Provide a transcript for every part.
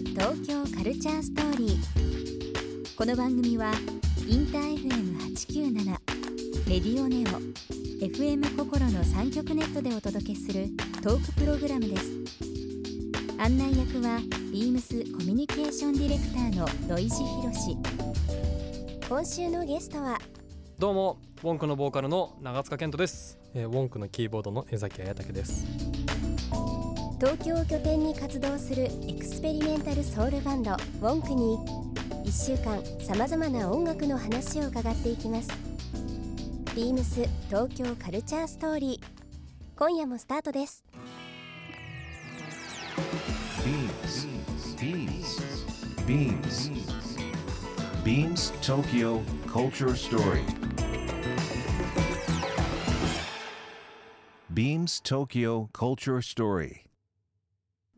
東京カルチャーストーリー。この番組はインター FM897 レディオネオ FM 心の3極ネットでお届けするトークプログラムです。案内役はビームスコミュニケーションディレクターの土井博志今週のゲストはどうもウォンクのボーカルの長塚健人です、えー、ウォンクのキーボードの江崎彩武です東京を拠点に活動するエクスペリメンタルソウルバンドウォンクに1週間さまざまな音楽の話を伺っていきますビームス東京カルチャーストーリー今夜もスタートです Beams. Beams. Beams. Beams Tokyo Culture Story. Beams Tokyo Culture Story.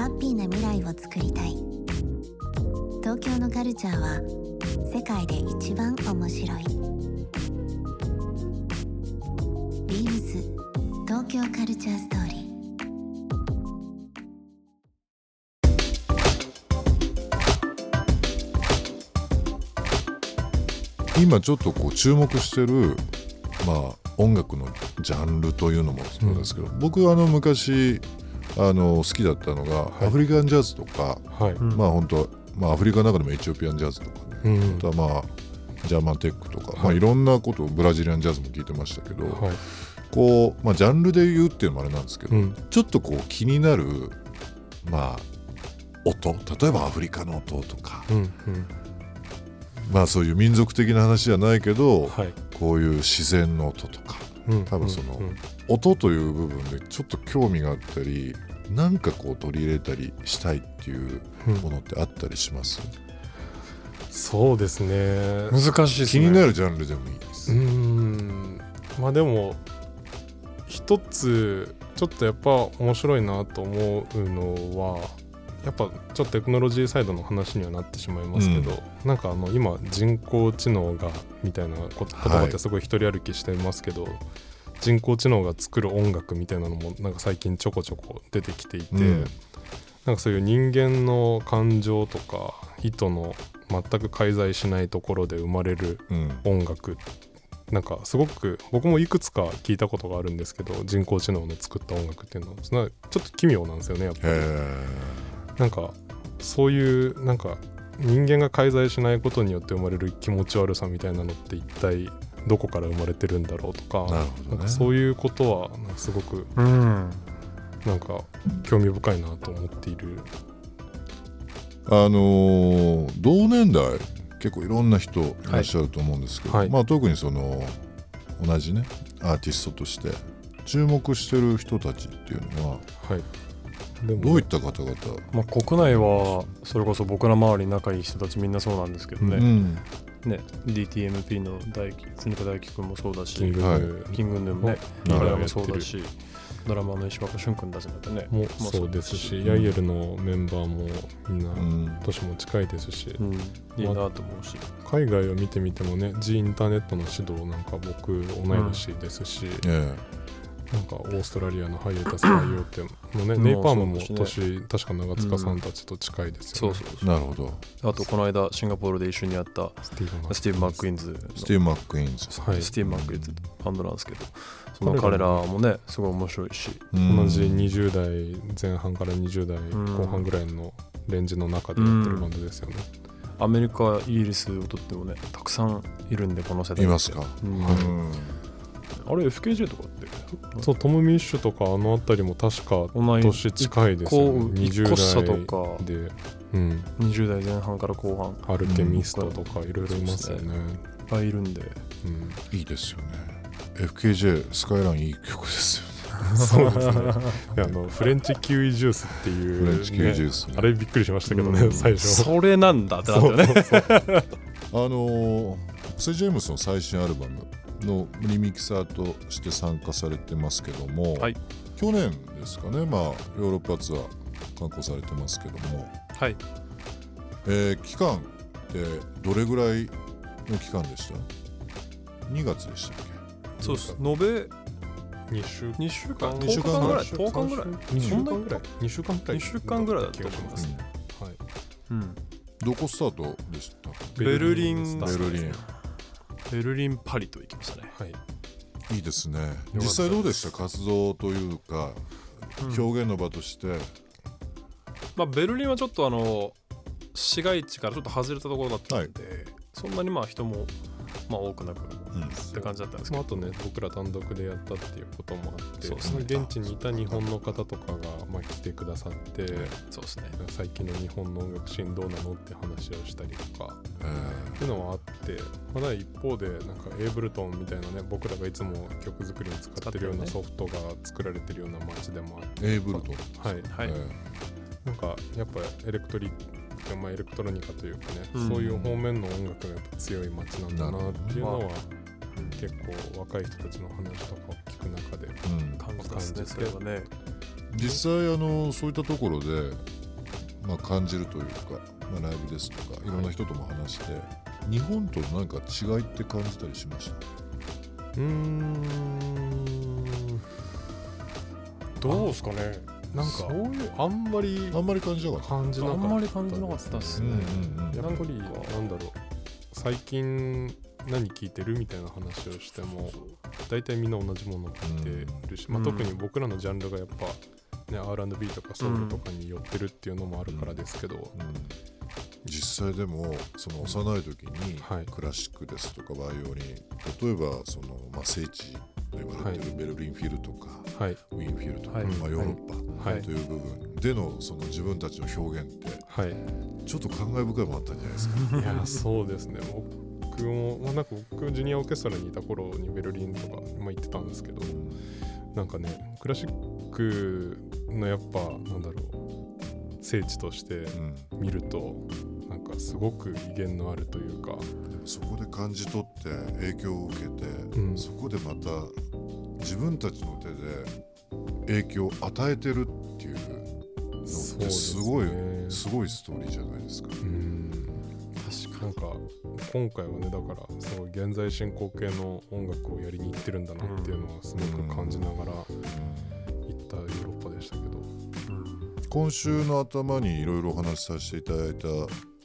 ハッピーな未来を作りたい。東京のカルチャーは世界で一番面白い。ビームス東京カルチャーストーリー。今ちょっとこう注目してるまあ音楽のジャンルというのもそうですけど、僕あの昔あの好きだったのが、い。アフリカンジャズとか、はい、まあ本当まあアフリカの中でもエチオピアンジャズとかね、うん。あとはまあジャーマンテックとか、い。まあ、いろんなことブラジリアンジャズも聞いてましたけど、はい。こう、まあ、ジャンルで言うっていうのもあれなんですけど、うん。ちょっとこう気になるまあ音。例えばアフリカの音とか、うんうん。まあそういう民族的な話じゃないけど、はい。こういう自然の音とか。うん多分そのうんうん。音という部分でちょっと興味があったりなんかこう取り入れたりしたいっていううん。ものってあったりします、そうですね。難しいですね。気になるジャンルでもいいです、うーん。まあでも一つちょっとやっぱ面白いなと思うのはやっぱちょっとテクノロジーサイドの話にはなってしまいますけど、なんかあの今人工知能がみたいなこ言葉ってすごい一人歩きしてますけど、人工知能が作る音楽みたいなのもなんか最近ちょこちょこ出てきていて、うん。なんかそういう人間の感情とか意図の全く介在しないところで生まれるうん。音楽なんかすごく僕もいくつか聞いたことがあるんですけど人工知能の作った音楽っていうのは。ちょっと奇妙なんですよねやっぱり。へなんかそういうなんか人間が介在しないことによって生まれる気持ち悪さみたいなのって一体どこから生まれてるんだろうとかなね。んかそういうことはなんかすごくうん。なんか興味深いなと思っている。あのー同年代結構いろんな人いらっしゃると思うんですけど、はい。まあ、特にその同じねアーティストとして注目してる人たちっていうのははいでも。どういった方々、まあ、国内はそれこそ僕ら周り仲いい人たちみんなそうなんですけどね,、うん。ね DTMP の大常田大樹君もそうだしキングヌーキングヌーもねはい彼らもそうだしドラマの石若俊君たちだってねもまあそうですし、うんヤイエルのメンバーもみんなうん。年も近いですし、うん、いいなと思うし、海外を見てみてもね G インターネットの指導なんか僕同い年ですし、えなんかオーストラリアのハイエタスハイオってもね、う んネイパームも年確か長塚さんたちと近いですよね、そうそうえなるほど。あとこの間シンガポールで一緒にやったスティーブンスティーブ・マック・イーンズの。スティーブ・マック・イーンズ、はい。スティーブ・マック・イーンズバンドなんですけどその彼らも。ねすごい面白いし。うん同じ20代前半から20代後半ぐらいのレンジの中でやってるバンドですよね、アメリカイギリスをとってもねたくさんいるんでこの世代いますか、うん。うん。あれ FKJ とかそうトム・ミッシュとかあの辺りも確か年近いですよね。こう一個差とか。20代で、うん、20代前半から後半。いっアルケミストとかいろいろいますよね、ぱいいるんで。うん。いいですよね。FKJ スカイラインいい曲ですよね。そうですね。であのフレンチキウイジュースっていう、フレンチキウイジュース。ねあれびっくりしましたけどね、うん。最初。それなんだってなったよね。そうそう。あのーセ・ジェームスの最新アルバムのリミキサーとして参加されてますけども、はい。去年ですかね、まあ、ヨーロッパツアー観光されてますけども、はい。えー期間ってどれぐらいの期間でした ?2 月でしたっそうです。延べ？2週？2週間？二週10間ぐらい。日間ぐらい？10日ぐらい？2週間ぐらい？2週間ぐらい？二週間ぐらい？だったと思います。しねはいうん。けどこスタートでした？ベルリンスタートベルリンベルリンパリと行きましたね。はい。いいですね。たです実際どうでした活動というか、表現の場として、まあ、ベルリンはちょっとあの市街地からちょっと外れたところだったんで、そんなにまあ人もまあ多くなく。うんって感じだったんですけまあ、ど、あとね僕ら単独でやったっていうこともあってそうですね。現地にいた日本の方とかが、まあ、来てくださって、そうですね。最近の日本の音楽シーンどうなのって話をしたりとかえーっていうのはあってまだ一方でなんかエイブルトンみたいなね僕らがいつも曲作りに使ってるようなソフトが作られてるような街でもあって。エイブルトン。はい。はい、えなんかやっぱエレクトリックまあエレクトロニカというかね、うん。そういう方面の音楽がやっぱ強い街なんだなっていうのは、結構若い人たちの話とかを聞く中でーうん。感じますね感じてそれはね。実際あのそういったところで、まあ、感じるというか、まあ、ライブですとかいろんな人とも話して、日本となんか違いって感じたりしました？うーん。どうですかね。なんかそういうあんまりあんまり感じなかった？感じなかった。あんまり感じなかったっすね、うんうんうん。やっぱりなんだろう。最近何聴いてるみたいな話をしても大体みんな同じものを聴いてるし、まあ、うん特に僕らのジャンルがやっぱ、ね、R&B とかソウルとかに寄ってるっていうのもあるからですけど、うん。実際でもその幼い時にはい。クラシックですとかバイオリン例えばその、まあ、聖地と言われてるベルリンフィルとか、はい。ウィーンフィルとか、はい。まあ、ヨーロッパはい。という部分でのその自分たちの表現ってはい。ちょっと感慨深いものあったんじゃないですか。いやそうですね僕も、まあ、なんか僕ジュニアオーケストラにいた頃にベルリンとか、まあ、行ってたんですけどなんかねクラシックのやっぱなんだろう聖地としてうん。見るとなんかすごく威厳のあるというかそこで感じ取って影響を受けて、うん。そこでまた自分たちの手で影響を与えてるっていうのってすごいねすごいストーリーじゃないですか。うん今回はねだからすごい現在進行形の音楽をやりに行ってるんだなっていうのはすごく感じながら行ったヨーロッパでしたけど、今週の頭にいろいろお話しさせていただいた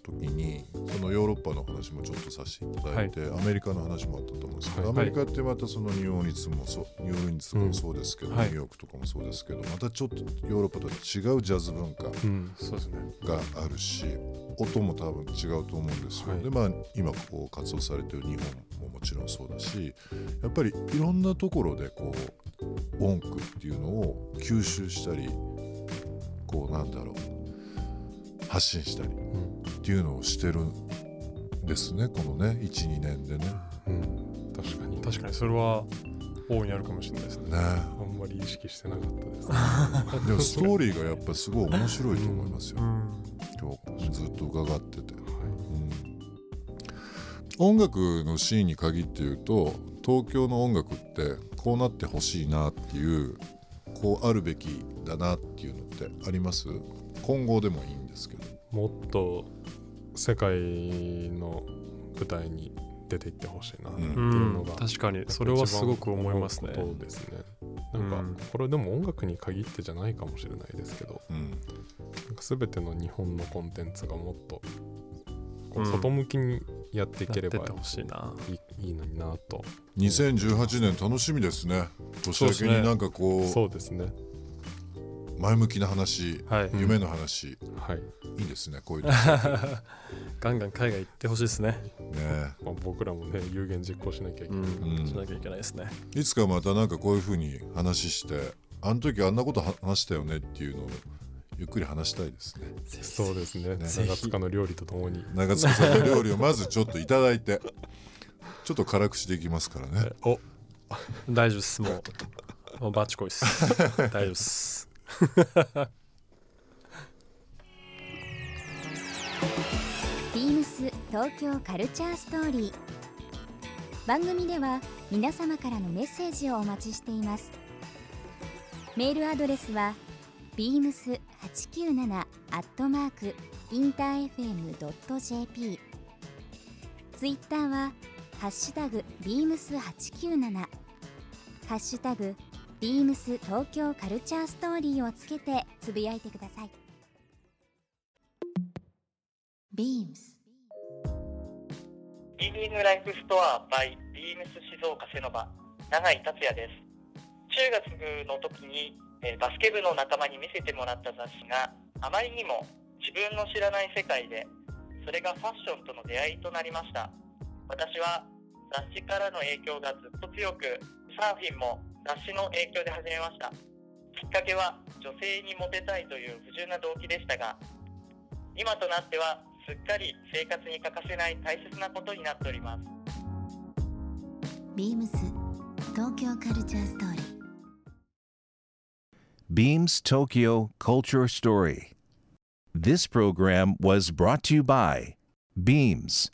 時にそのヨーロッパの話もちょっとさせていただいて、アメリカの話もあったと思うんですけど、はい。アメリカってまたそのニューオーリンズもそうニューオーリンズもそうですけど、うんはい。ニューヨークとかもそうですけどまたちょっとヨーロッパとは違うジャズ文化があるし音も多分違うと思うんですよ、はい。でまあ今こう活動されてる日本ももちろんそうだしやっぱりいろんなところでこう音符っていうのを吸収したりこうなんだろう発信したりうんっていうのをしてるんですねこのね12年でね。うん、確かに。確かにそれは大いにあるかもしれないですね。ね。あんまり意識してなかったです、でもストーリーがやっぱりすごい面白いと思いますよ、ん。今日ずっと伺ってて、うん。音楽のシーンに限って言うと東京の音楽ってこうなってほしいなっていうこうあるべきだなっていうのってあります？今後でもいいんですけど。もっと世界の舞台に出ていってほしいなっていうのが、確かにそれはすごく思いますね。ことですね。なんか、うんこれでも音楽に限ってじゃないかもしれないですけどうん。なんか全ての日本のコンテンツがもっとこううん。外向きにやっていければやってってほしいな。いい,、いいのになと。2018年楽しみですね。年明けになんかこうそうですね前向きな話はい、うん夢の話。はい、いいですねこういうの。ガンガン海外行ってほしいですね。ね。まあ、僕らもね有言実行しなきゃいけない、うん。しなきゃいけないですね。いつかまたなんかこういうふうに話してあの時あんなこと話したよねっていうのをゆっくり話したいですね。そうですね。ね。長塚の料理とともに長塚さんの料理をまずちょっといただいてちょっと辛くしていきますからね。お。大丈夫です。もう。もうバッチコイっす。大丈夫っすビームス東京カルチャーストーリー。番組では皆様からのメッセージをお待ちしています。メールアドレスは beams897 アットマークインター FM.jp ツイッターはハッシュタグ beams897 ハッシュタグビームス東京カルチャーストーリーをつけてつぶやいてください。Beams リーディングライフストア by ビームス静岡セノバ永井達也です。中学の時に、えーバスケ部の仲間に見せてもらった雑誌があまりにも自分の知らない世界でそれがファッションとの出会いとなりました。私は雑誌からの影響がずっと強くサーフィンも雑誌の影響で始めましたきっかけは女性にモテたいという不純な動機でしたが今となってはすっかり生活に欠かせない大切なことになっております Beams 東京カルチャーストーリー Beams Tokyo Culture Story. This program was brought to you by Beams.